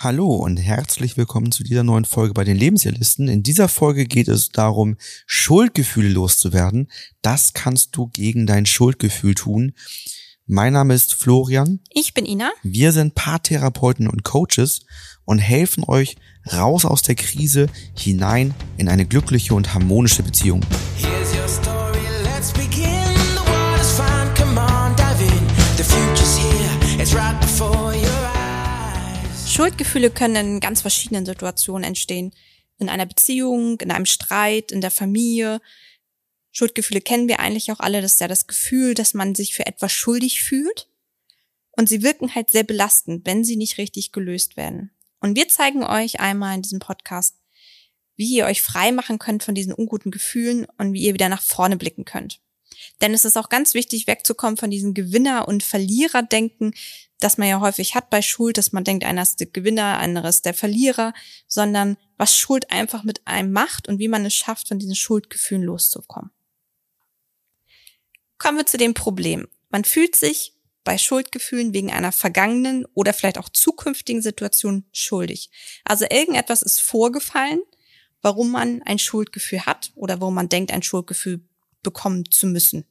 Hallo und herzlich willkommen zu dieser neuen Folge bei den Lebensjahrlisten. In dieser Folge geht es darum, Schuldgefühle loszuwerden. Das kannst du gegen dein Schuldgefühl tun. Mein Name ist Florian. Ich bin Ina. Wir sind Paartherapeuten und Coaches und helfen euch raus aus der Krise hinein in eine glückliche und harmonische Beziehung. Here's Schuldgefühle können in ganz verschiedenen Situationen entstehen. In einer Beziehung, in einem Streit, in der Familie. Schuldgefühle kennen wir eigentlich auch alle. Das ist ja das Gefühl, dass man sich für etwas schuldig fühlt. Und sie wirken halt sehr belastend, wenn sie nicht richtig gelöst werden. Und wir zeigen euch einmal in diesem Podcast, wie ihr euch frei machen könnt von diesen unguten Gefühlen und wie ihr wieder nach vorne blicken könnt. Denn es ist auch ganz wichtig, wegzukommen von diesem Gewinner- und Verliererdenken, das man ja häufig hat bei Schuld, dass man denkt, einer ist der Gewinner, einer ist der Verlierer, sondern was Schuld einfach mit einem macht und wie man es schafft, von diesen Schuldgefühlen loszukommen. Kommen wir zu dem Problem. Man fühlt sich bei Schuldgefühlen wegen einer vergangenen oder vielleicht auch zukünftigen Situation schuldig. Also irgendetwas ist vorgefallen, warum man ein Schuldgefühl hat oder warum man denkt, ein Schuldgefühl bekommen zu müssen.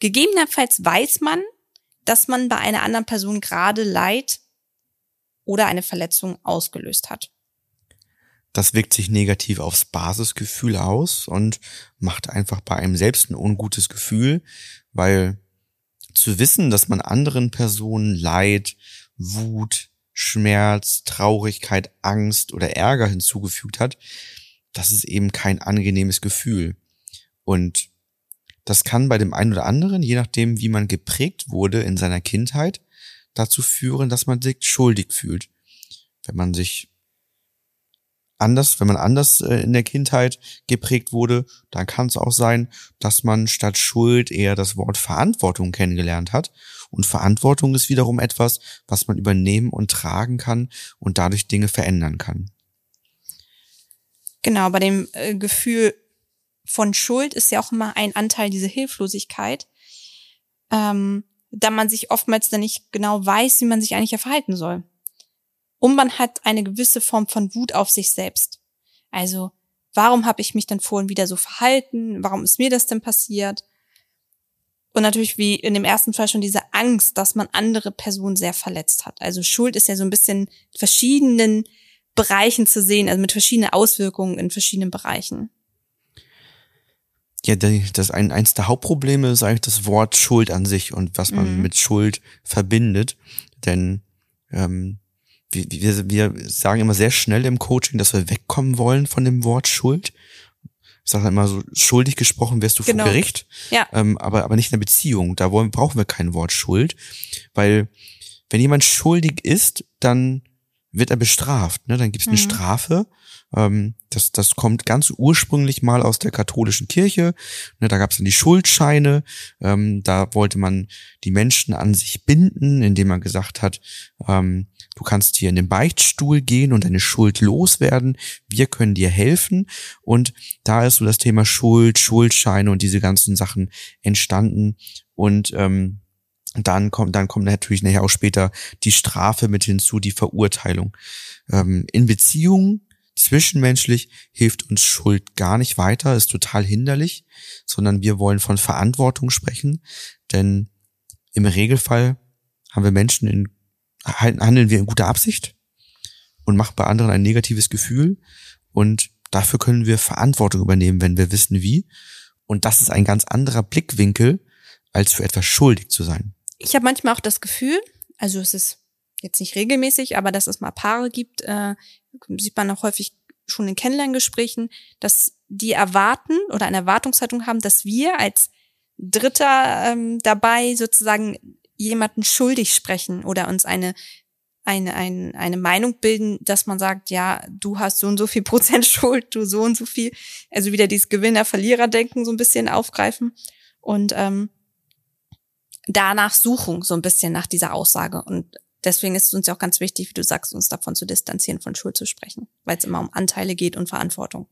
Gegebenenfalls weiß man, dass man bei einer anderen Person gerade Leid oder eine Verletzung ausgelöst hat. Das wirkt sich negativ aufs Basisgefühl aus und macht einfach bei einem selbst ein ungutes Gefühl, weil zu wissen, dass man anderen Personen Leid, Wut, Schmerz, Traurigkeit, Angst oder Ärger hinzugefügt hat, das ist eben kein angenehmes Gefühl. Und das kann bei dem einen oder anderen, je nachdem, wie man geprägt wurde in seiner Kindheit, dazu führen, dass man sich schuldig fühlt. Wenn man sich anders, wenn man anders äh, in der Kindheit geprägt wurde, dann kann es auch sein, dass man statt Schuld eher das Wort Verantwortung kennengelernt hat. Und Verantwortung ist wiederum etwas, was man übernehmen und tragen kann und dadurch Dinge verändern kann. Genau, bei dem äh, Gefühl von Schuld ist ja auch immer ein Anteil dieser Hilflosigkeit, ähm, da man sich oftmals dann nicht genau weiß, wie man sich eigentlich verhalten soll. Und man hat eine gewisse Form von Wut auf sich selbst. Also, warum habe ich mich dann vorhin wieder so verhalten? Warum ist mir das denn passiert? Und natürlich wie in dem ersten Fall schon diese Angst, dass man andere Personen sehr verletzt hat. Also Schuld ist ja so ein bisschen verschiedenen Bereichen zu sehen, also mit verschiedenen Auswirkungen in verschiedenen Bereichen. Ja, das ein, eins der Hauptprobleme ist eigentlich das Wort Schuld an sich und was man mhm. mit Schuld verbindet. Denn ähm, wir, wir, sagen immer sehr schnell im Coaching, dass wir wegkommen wollen von dem Wort Schuld. Ich sage immer so, schuldig gesprochen wirst du genau. vor Gericht, ja. ähm, aber, aber nicht in der Beziehung. Da wollen, brauchen wir kein Wort Schuld, weil wenn jemand schuldig ist, dann wird er bestraft. Ne? Dann gibt es eine mhm. Strafe ähm, das, das kommt ganz ursprünglich mal aus der katholischen Kirche. Ne, da gab es dann die Schuldscheine. Ähm, da wollte man die Menschen an sich binden, indem man gesagt hat, ähm, du kannst hier in den Beichtstuhl gehen und deine Schuld loswerden. Wir können dir helfen. Und da ist so das Thema Schuld, Schuldscheine und diese ganzen Sachen entstanden. Und ähm, dann kommt, dann kommt natürlich nachher auch später die Strafe mit hinzu, die Verurteilung. Ähm, in Beziehungen Zwischenmenschlich hilft uns Schuld gar nicht weiter, ist total hinderlich, sondern wir wollen von Verantwortung sprechen, denn im Regelfall haben wir Menschen in, handeln wir in guter Absicht und machen bei anderen ein negatives Gefühl und dafür können wir Verantwortung übernehmen, wenn wir wissen wie. Und das ist ein ganz anderer Blickwinkel, als für etwas schuldig zu sein. Ich habe manchmal auch das Gefühl, also es ist jetzt nicht regelmäßig, aber dass es mal Paare gibt, äh, sieht man auch häufig schon in Kennenlerngesprächen, dass die erwarten oder eine Erwartungshaltung haben, dass wir als Dritter ähm, dabei sozusagen jemanden schuldig sprechen oder uns eine eine, eine, eine Meinung bilden, dass man sagt, ja, du hast so und so viel Prozent Schuld, du so und so viel. Also wieder dieses Gewinner-Verlierer-Denken so ein bisschen aufgreifen und ähm, danach suchen, so ein bisschen nach dieser Aussage. Und deswegen ist es uns ja auch ganz wichtig, wie du sagst, uns davon zu distanzieren, von Schuld zu sprechen, weil es immer um Anteile geht und Verantwortung.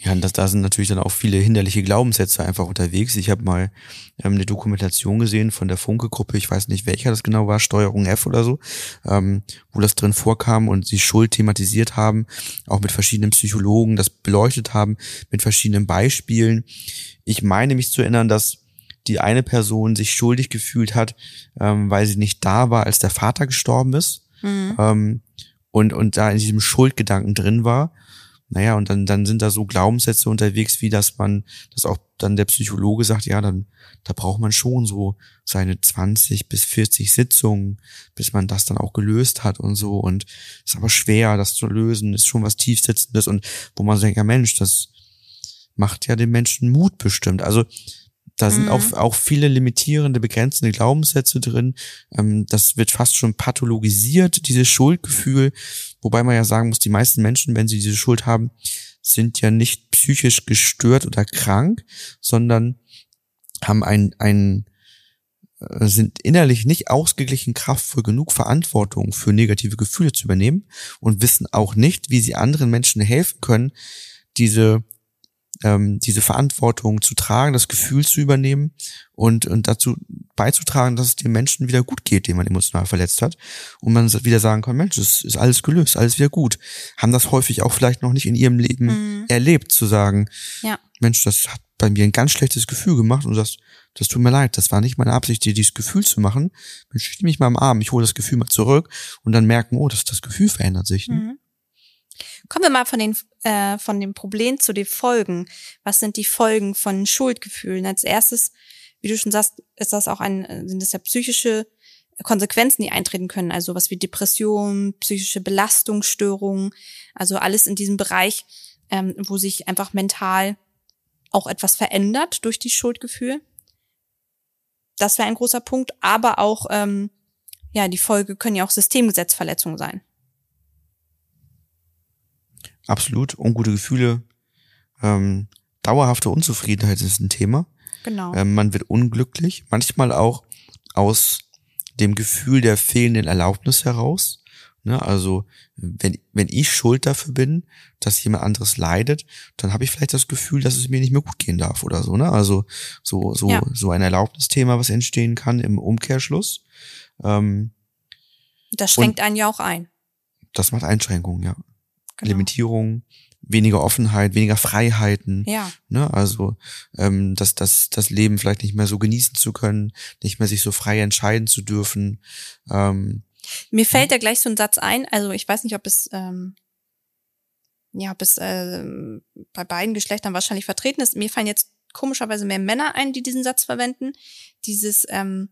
Ja, und das, da sind natürlich dann auch viele hinderliche Glaubenssätze einfach unterwegs. Ich habe mal ähm, eine Dokumentation gesehen von der Funke-Gruppe, ich weiß nicht welcher das genau war, Steuerung F oder so, ähm, wo das drin vorkam und sie Schuld thematisiert haben, auch mit verschiedenen Psychologen das beleuchtet haben, mit verschiedenen Beispielen. Ich meine mich zu erinnern, dass die eine Person sich schuldig gefühlt hat, ähm, weil sie nicht da war, als der Vater gestorben ist. Mhm. Ähm, und, und da in diesem Schuldgedanken drin war. Naja, und dann, dann sind da so Glaubenssätze unterwegs, wie dass man, dass auch dann der Psychologe sagt, ja, dann, da braucht man schon so seine 20 bis 40 Sitzungen, bis man das dann auch gelöst hat und so. Und ist aber schwer, das zu lösen, ist schon was tiefsitzendes und wo man denkt, ja Mensch, das macht ja den Menschen Mut bestimmt. Also da sind mhm. auch, auch viele limitierende, begrenzende Glaubenssätze drin. Ähm, das wird fast schon pathologisiert, dieses Schuldgefühl. Wobei man ja sagen muss, die meisten Menschen, wenn sie diese Schuld haben, sind ja nicht psychisch gestört oder krank, sondern haben ein, ein, äh, sind innerlich nicht ausgeglichen kraftvoll genug, Verantwortung für negative Gefühle zu übernehmen und wissen auch nicht, wie sie anderen Menschen helfen können, diese ähm, diese Verantwortung zu tragen, das Gefühl zu übernehmen und, und dazu beizutragen, dass es dem Menschen wieder gut geht, den man emotional verletzt hat. Und man wieder sagen kann, Mensch, es ist alles gelöst, alles wieder gut. Haben das häufig auch vielleicht noch nicht in ihrem Leben mhm. erlebt, zu sagen, ja. Mensch, das hat bei mir ein ganz schlechtes Gefühl gemacht und das, das tut mir leid, das war nicht meine Absicht, dir dieses Gefühl zu machen. Mensch, ich mich mal am Arm, ich hole das Gefühl mal zurück und dann merken, oh, das, das Gefühl verändert sich. Ne? Mhm. Kommen wir mal von den äh, von dem Problem zu den Folgen. Was sind die Folgen von Schuldgefühlen? Als erstes, wie du schon sagst, ist das auch ein sind das ja psychische Konsequenzen, die eintreten können, also was wie Depression, psychische Belastungsstörungen, also alles in diesem Bereich, ähm, wo sich einfach mental auch etwas verändert durch die Schuldgefühl. Das wäre ein großer Punkt, aber auch ähm, ja, die Folge können ja auch Systemgesetzverletzungen sein. Absolut. Ungute Gefühle. Ähm, dauerhafte Unzufriedenheit ist ein Thema. Genau. Ähm, man wird unglücklich. Manchmal auch aus dem Gefühl der fehlenden Erlaubnis heraus. Ne? Also wenn, wenn ich schuld dafür bin, dass jemand anderes leidet, dann habe ich vielleicht das Gefühl, dass es mir nicht mehr gut gehen darf oder so. Ne? Also so so ja. so ein Erlaubnisthema, was entstehen kann im Umkehrschluss. Ähm, das schränkt einen ja auch ein. Das macht Einschränkungen, ja genau. Limitierung, weniger Offenheit, weniger Freiheiten. Ja. Ne? Also ähm, dass das, das Leben vielleicht nicht mehr so genießen zu können, nicht mehr sich so frei entscheiden zu dürfen. Ähm, Mir fällt da gleich so ein Satz ein, also ich weiß nicht, ob es ähm, ja, ob es äh, bei beiden Geschlechtern wahrscheinlich vertreten ist. Mir fallen jetzt komischerweise mehr Männer ein, die diesen Satz verwenden. Dieses, ähm,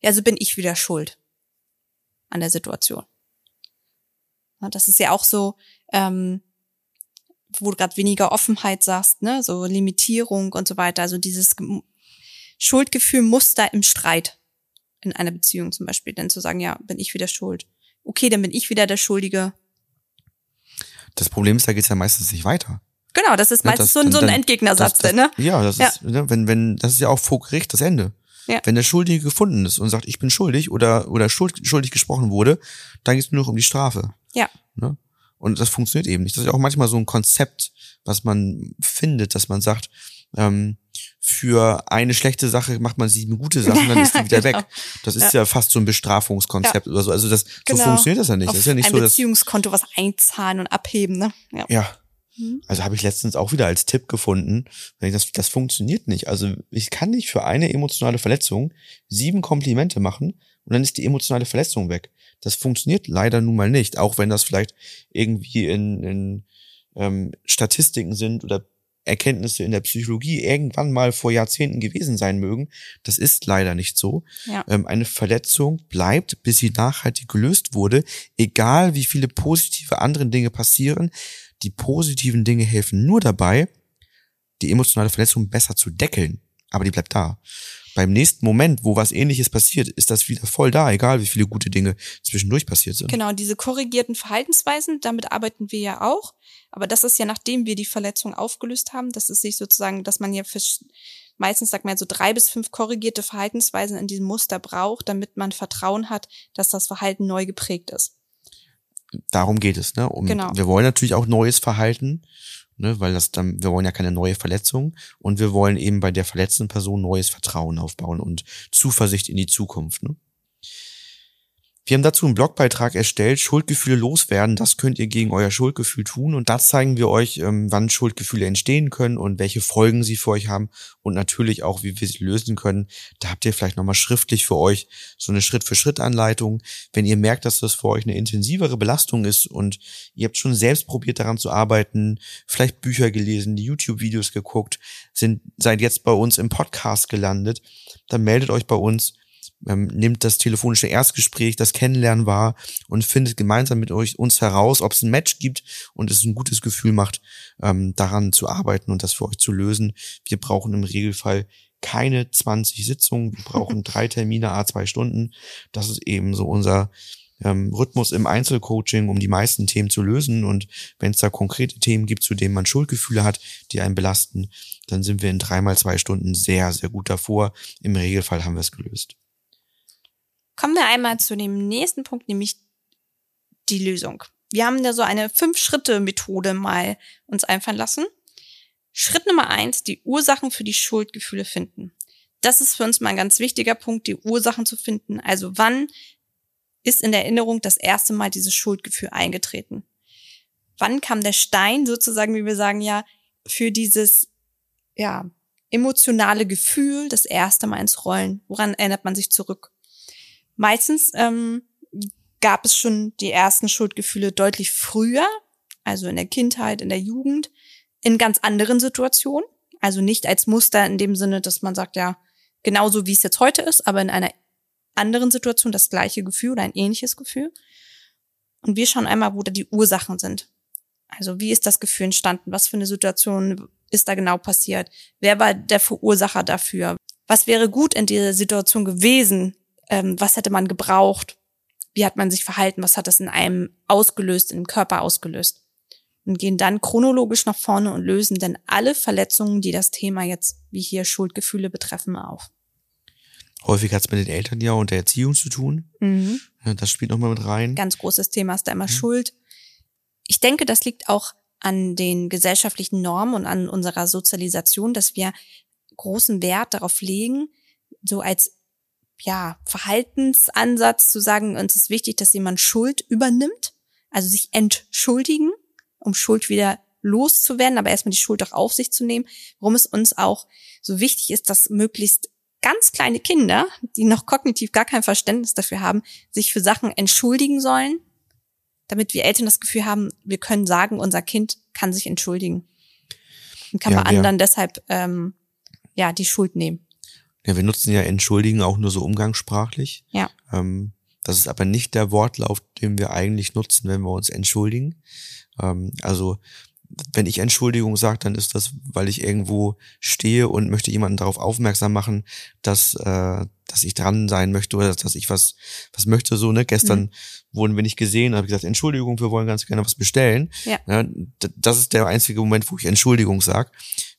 ja, so bin ich wieder schuld an der Situation. Das ist ja auch so, ähm, wo du gerade weniger Offenheit sagst, ne, so Limitierung und so weiter. Also dieses Schuldgefühl muss da im Streit in einer Beziehung zum Beispiel, dann zu sagen, ja, bin ich wieder schuld. Okay, dann bin ich wieder der Schuldige. Das Problem ist, da geht's ja meistens nicht weiter. Genau, das ist meistens ja, das, so, ein, so ein Endgegnersatz, das, das, ne? Ja, das ja. ist, ne, wenn, wenn, das ist ja auch vor Gericht das Ende. Ja. Wenn der Schuldige gefunden ist und sagt, ich bin schuldig oder, oder schuld, schuldig gesprochen wurde, dann geht's nur noch um die Strafe. Ja. Ne? Und das funktioniert eben nicht. Das ist ja auch manchmal so ein Konzept, was man findet, dass man sagt, ähm, für eine schlechte Sache macht man sieben gute Sachen, dann ist die wieder genau. weg. Das ist ja. ja. fast so ein Bestrafungskonzept ja. oder so. Also das genau. so funktioniert das ja nicht. Auf das ist ja nicht ein so, Beziehungskonto was einzahlen und abheben, ne? Ja. ja. Mhm. Also habe ich letztens auch wieder als Tipp gefunden, das, das funktioniert nicht. Also ich kann nicht für eine emotionale Verletzung sieben Komplimente machen und dann ist die emotionale Verletzung weg. Das funktioniert leider nun mal nicht, auch wenn das vielleicht irgendwie in, in ähm, Statistiken sind oder Erkenntnisse in der Psychologie irgendwann mal vor Jahrzehnten gewesen sein mögen. Das ist leider nicht so. Ja. Ähm, eine Verletzung bleibt, bis sie nachhaltig gelöst wurde, egal wie viele positive andere Dinge passieren. Die positiven Dinge helfen nur dabei, die emotionale Verletzung besser zu deckeln. Aber die bleibt da beim nächsten Moment, wo was ähnliches passiert, ist das wieder voll da, egal wie viele gute Dinge zwischendurch passiert sind. Genau, diese korrigierten Verhaltensweisen, damit arbeiten wir ja auch. Aber das ist ja, nachdem wir die Verletzung aufgelöst haben, das ist sich sozusagen, dass man ja meistens sagt man so drei bis fünf korrigierte Verhaltensweisen in diesem Muster braucht, damit man Vertrauen hat, dass das Verhalten neu geprägt ist. Darum geht es, ne? Um, Genau. Wir wollen natürlich auch neues Verhalten, ne? Weil das dann, wir wollen ja keine neue Verletzung und wir wollen eben bei der verletzten Person neues Vertrauen aufbauen und Zuversicht in die Zukunft, ne? Wir haben dazu einen Blogbeitrag erstellt, Schuldgefühle loswerden, das könnt ihr gegen euer Schuldgefühl tun und da zeigen wir euch, ähm, wann Schuldgefühle entstehen können und welche Folgen sie für euch haben und natürlich auch, wie wir sie lösen können. Da habt ihr vielleicht nochmal schriftlich für euch so eine Schritt-für-Schritt-Anleitung. Wenn ihr merkt, dass das für euch eine intensivere Belastung ist und ihr habt schon selbst probiert daran zu arbeiten, vielleicht Bücher gelesen, YouTube-Videos geguckt, sind, seid jetzt bei uns im Podcast gelandet, dann meldet euch bei uns ähm, nimmt das telefonische Erstgespräch, das Kennenlernen wahr und findet gemeinsam mit euch uns heraus, ob es ein Match gibt und es ein gutes Gefühl macht, ähm, daran zu arbeiten und das für euch zu lösen. Wir brauchen im Regelfall keine 20 Sitzungen, wir brauchen drei Termine, a zwei Stunden. Das ist eben so unser ähm, Rhythmus im Einzelcoaching, um die meisten Themen zu lösen. Und wenn es da konkrete Themen gibt, zu denen man Schuldgefühle hat, die einen belasten, dann sind wir in dreimal zwei Stunden sehr, sehr gut davor. Im Regelfall haben wir es gelöst. Kommen wir einmal zu dem nächsten Punkt, nämlich die Lösung. Wir haben da so eine Fünf-Schritte-Methode mal uns einfallen lassen. Schritt Nummer eins, die Ursachen für die Schuldgefühle finden. Das ist für uns mal ein ganz wichtiger Punkt, die Ursachen zu finden. Also wann ist in der Erinnerung das erste Mal dieses Schuldgefühl eingetreten? Wann kam der Stein sozusagen, wie wir sagen ja, für dieses, ja, emotionale Gefühl das erste Mal ins Rollen? Woran erinnert man sich zurück? Meistens ähm, gab es schon die ersten Schuldgefühle deutlich früher, also in der Kindheit, in der Jugend, in ganz anderen Situationen. Also nicht als Muster in dem Sinne, dass man sagt, ja, genauso wie es jetzt heute ist, aber in einer anderen Situation das gleiche Gefühl oder ein ähnliches Gefühl. Und wir schauen einmal, wo da die Ursachen sind. Also wie ist das Gefühl entstanden? Was für eine Situation ist da genau passiert? Wer war der Verursacher dafür? Was wäre gut in dieser Situation gewesen? Ähm, was hätte man gebraucht? Wie hat man sich verhalten? Was hat das in einem ausgelöst, im Körper ausgelöst? Und gehen dann chronologisch nach vorne und lösen dann alle Verletzungen, die das Thema jetzt, wie hier Schuldgefühle betreffen, auf. Häufig hat es mit den Eltern ja und der Erziehung zu tun. Mhm. Das spielt nochmal mit rein. Ganz großes Thema ist da immer Mhm. Schuld. Ich denke, das liegt auch an den gesellschaftlichen Normen und an unserer Sozialisation, dass wir großen Wert darauf legen, so als ja, Verhaltensansatz zu sagen, uns ist wichtig, dass jemand Schuld übernimmt, also sich entschuldigen, um Schuld wieder loszuwerden, aber erstmal die Schuld auch auf sich zu nehmen, warum es uns auch so wichtig ist, dass möglichst ganz kleine Kinder, die noch kognitiv gar kein Verständnis dafür haben, sich für Sachen entschuldigen sollen, damit wir Eltern das Gefühl haben, wir können sagen, unser Kind kann sich entschuldigen und kann Ja, bei anderen deshalb ähm, ja die Schuld nehmen. Ja, wir nutzen ja entschuldigen auch nur so umgangssprachlich. Ja. Ähm, das ist aber nicht der Wortlauf, den wir eigentlich nutzen, wenn wir uns entschuldigen. Ähm, also wenn ich Entschuldigung sage, dann ist das, weil ich irgendwo stehe und möchte jemanden darauf aufmerksam machen, dass, äh, dass ich dran sein möchte oder dass ich was, was möchte. So, ne? Gestern Mhm. wurden wir nicht gesehen, habe gesagt, Entschuldigung, wir wollen ganz gerne was bestellen. Ja. Ja, das ist der einzige Moment, wo ich Entschuldigung sag.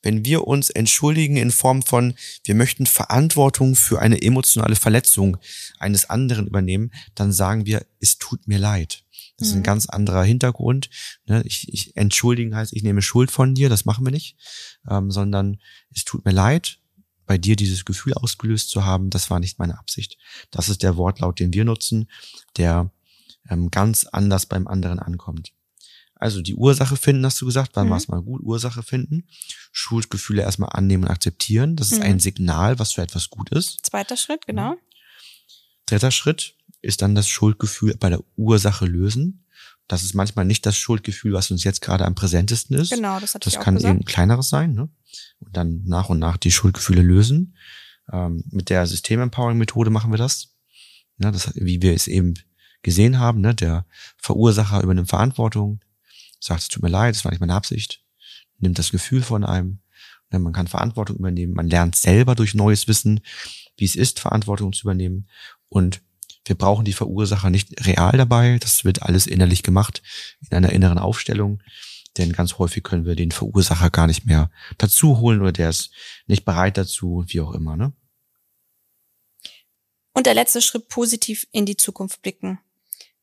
Wenn wir uns entschuldigen in Form von, wir möchten Verantwortung für eine emotionale Verletzung eines anderen übernehmen, dann sagen wir, es tut mir leid. Das ist ein Mhm. ganz anderer Hintergrund. Ne? Ich, ich entschuldigen heißt, ich nehme Schuld von dir, das machen wir nicht, ähm, sondern es tut mir leid, bei dir dieses Gefühl ausgelöst zu haben, das war nicht meine Absicht. Das ist der Wortlaut, den wir nutzen, der ähm, ganz anders beim anderen ankommt. Also die Ursache finden, hast du gesagt, wann Mhm. war es mal gut? Ursache finden, Schuldgefühle erstmal annehmen und akzeptieren. Das ist Mhm. ein Signal, was für etwas gut ist. Zweiter Schritt, genau. Dritter Schritt ist dann das Schuldgefühl bei der Ursache lösen. Das ist manchmal nicht das Schuldgefühl, was uns jetzt gerade am präsentesten ist. Genau, das hatte Das ich auch kann gesagt. eben kleineres sein. Ne? Und dann nach und nach die Schuldgefühle lösen. Ähm, mit der System-Empowering-Methode machen wir das. Ne, das. Wie wir es eben gesehen haben. Ne? Der Verursacher übernimmt Verantwortung, sagt, es tut mir leid, es war nicht meine Absicht, nimmt das Gefühl von einem. Ne? Man kann Verantwortung übernehmen. Man lernt selber durch neues Wissen, wie es ist, Verantwortung zu übernehmen. Und wir brauchen die Verursacher nicht real dabei. Das wird alles innerlich gemacht, in einer inneren Aufstellung. denn ganz häufig können wir den Verursacher gar nicht mehr dazu holen oder der ist nicht bereit dazu, wie auch immer, ne? Und der letzte Schritt, positiv in die Zukunft blicken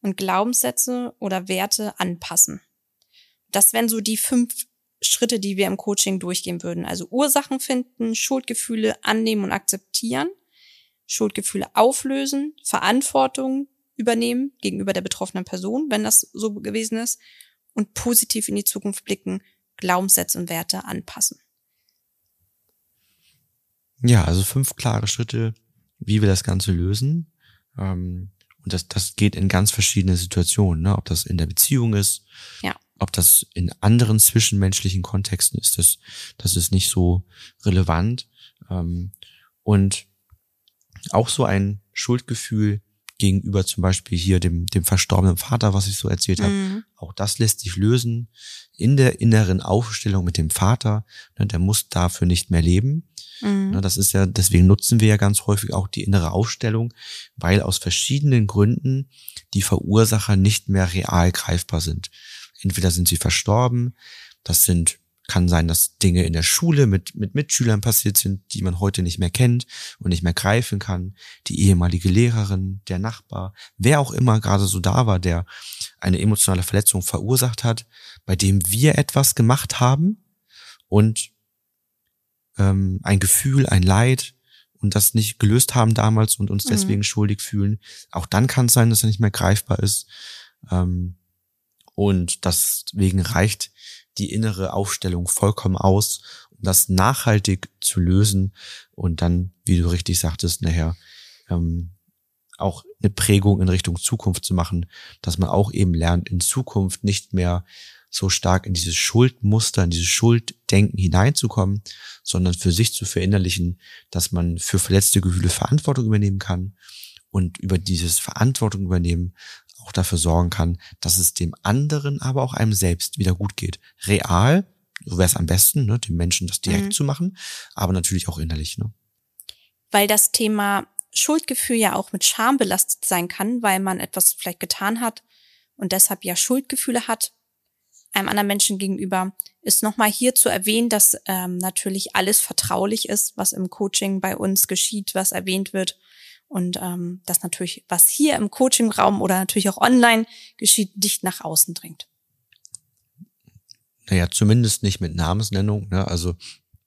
und Glaubenssätze oder Werte anpassen. Das wären so die fünf Schritte, die wir im Coaching durchgehen würden. Also Ursachen finden, Schuldgefühle annehmen und akzeptieren, Schuldgefühle auflösen, Verantwortung übernehmen gegenüber der betroffenen Person, wenn das so gewesen ist, und positiv in die Zukunft blicken, Glaubenssätze und Werte anpassen. Ja, also fünf klare Schritte, wie wir das Ganze lösen. Ähm, und das, das geht in ganz verschiedene Situationen, ne? ob das in der Beziehung ist, ja. ob das in anderen zwischenmenschlichen Kontexten ist, das, das ist nicht so relevant. Ähm, und auch so ein Schuldgefühl gegenüber zum Beispiel hier dem, dem verstorbenen Vater, was ich so erzählt habe. Mhm. Auch das lässt sich lösen in der inneren Aufstellung mit dem Vater. Ne, der muss dafür nicht mehr leben. Mhm. Ne, das ist ja, deswegen nutzen wir ja ganz häufig auch die innere Aufstellung, weil aus verschiedenen Gründen die Verursacher nicht mehr real greifbar sind. Entweder sind sie verstorben, das sind kann sein, dass Dinge in der Schule mit, mit Mitschülern passiert sind, die man heute nicht mehr kennt und nicht mehr greifen kann. Die ehemalige Lehrerin, der Nachbar, wer auch immer gerade so da war, der eine emotionale Verletzung verursacht hat, bei dem wir etwas gemacht haben und ähm, ein Gefühl, ein Leid und das nicht gelöst haben damals und uns mhm. deswegen schuldig fühlen. Auch dann kann es sein, dass er nicht mehr greifbar ist. Ähm, und deswegen reicht die innere Aufstellung vollkommen aus, um das nachhaltig zu lösen und dann, wie du richtig sagtest, nachher ähm, auch eine Prägung in Richtung Zukunft zu machen, dass man auch eben lernt, in Zukunft nicht mehr so stark in dieses Schuldmuster, in dieses Schulddenken hineinzukommen, sondern für sich zu verinnerlichen, dass man für verletzte Gefühle Verantwortung übernehmen kann. Und über dieses Verantwortung übernehmen auch dafür sorgen kann, dass es dem anderen, aber auch einem selbst wieder gut geht. Real, so wäre es am besten, ne, dem Menschen das direkt mhm. zu machen, aber natürlich auch innerlich. Ne? Weil das Thema Schuldgefühl ja auch mit Scham belastet sein kann, weil man etwas vielleicht getan hat und deshalb ja Schuldgefühle hat einem anderen Menschen gegenüber, ist nochmal hier zu erwähnen, dass ähm, natürlich alles vertraulich ist, was im Coaching bei uns geschieht, was erwähnt wird und ähm, das natürlich, was hier im Coaching-Raum oder natürlich auch online geschieht, dicht nach außen dringt. Naja, zumindest nicht mit Namensnennung. Ne? Also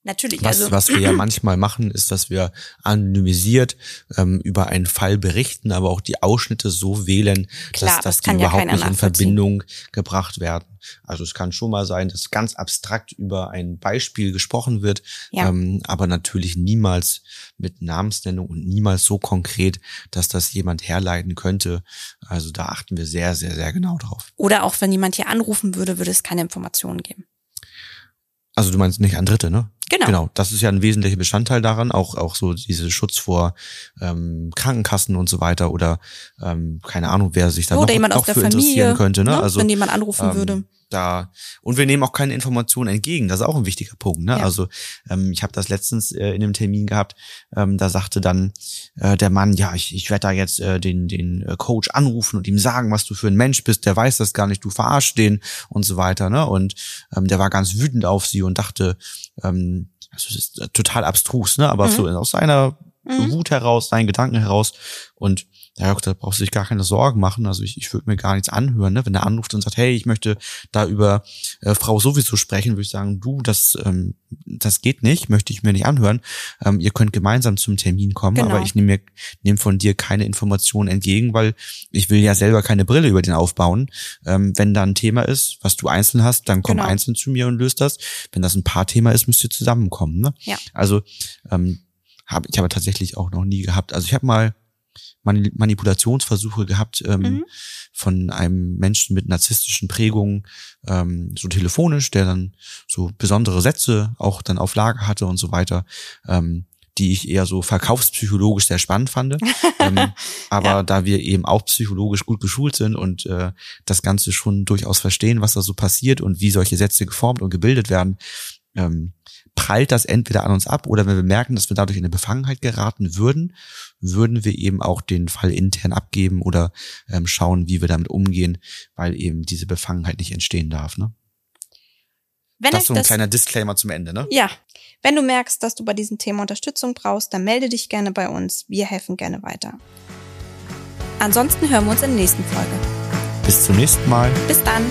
Natürlich. Was, also, was wir ja manchmal machen, ist, dass wir anonymisiert ähm, über einen Fall berichten, aber auch die Ausschnitte so wählen, Klar, dass, dass das die überhaupt ja nicht in Verbindung gebracht werden. Also es kann schon mal sein, dass ganz abstrakt über ein Beispiel gesprochen wird, ja. ähm, aber natürlich niemals mit Namensnennung und niemals so konkret, dass das jemand herleiten könnte. Also da achten wir sehr, sehr, sehr genau drauf. Oder auch wenn jemand hier anrufen würde, würde es keine Informationen geben. Also du meinst nicht an Dritte, ne? Genau. Genau. Das ist ja ein wesentlicher Bestandteil daran, auch auch so diese Schutz vor ähm, Krankenkassen und so weiter oder ähm, keine Ahnung, wer sich da oder noch, noch für Familie, interessieren könnte. Ne? ne? Also wenn jemand anrufen ähm, würde da und wir nehmen auch keine Informationen entgegen. Das ist auch ein wichtiger Punkt. Ne? Ja. Also ähm, ich habe das letztens äh, in einem Termin gehabt. Ähm, da sagte dann äh, der Mann, ja, ich, ich werde da jetzt äh, den den äh, Coach anrufen und ihm sagen, was du für ein Mensch bist. Der weiß das gar nicht. Du verarschst den und so weiter. Ne? Und ähm, der war ganz wütend auf sie und dachte, ähm, also das ist total abstrus, ne? Aber mhm. so aus seiner mhm. Wut heraus, seinen Gedanken heraus und ja, da brauchst du dich gar keine Sorgen machen. Also ich, ich würde mir gar nichts anhören. Ne? Wenn der anruft und sagt, hey, ich möchte da über äh, Frau sowieso sprechen, würde ich sagen, du, das, ähm, das geht nicht, möchte ich mir nicht anhören. Ähm, ihr könnt gemeinsam zum Termin kommen, genau. aber ich nehme mir nehm von dir keine Informationen entgegen, weil ich will ja selber keine Brille über den aufbauen. Ähm, wenn da ein Thema ist, was du einzeln hast, dann komm genau. einzeln zu mir und löst das. Wenn das ein Paar-Thema ist, müsst ihr zusammenkommen. Ne? Ja. Also ähm, hab, ich habe tatsächlich auch noch nie gehabt. Also ich habe mal Manipulationsversuche gehabt ähm, mhm. von einem Menschen mit narzisstischen Prägungen, ähm, so telefonisch, der dann so besondere Sätze auch dann auf Lager hatte und so weiter. Ähm, die ich eher so verkaufspsychologisch sehr spannend fand. ähm, aber ja. da wir eben auch psychologisch gut geschult sind und äh, das Ganze schon durchaus verstehen, was da so passiert und wie solche Sätze geformt und gebildet werden, ähm, prallt das entweder an uns ab oder wenn wir merken, dass wir dadurch in eine Befangenheit geraten würden, würden wir eben auch den Fall intern abgeben oder ähm, schauen, wie wir damit umgehen, weil eben diese Befangenheit nicht entstehen darf. Ne? Wenn das ist so ein das, kleiner Disclaimer zum Ende, ne? ja, wenn du merkst, dass du bei diesem Thema Unterstützung brauchst, dann melde dich gerne bei uns. Wir helfen gerne weiter. Ansonsten hören wir uns in der nächsten Folge. Bis zum nächsten Mal. Bis dann.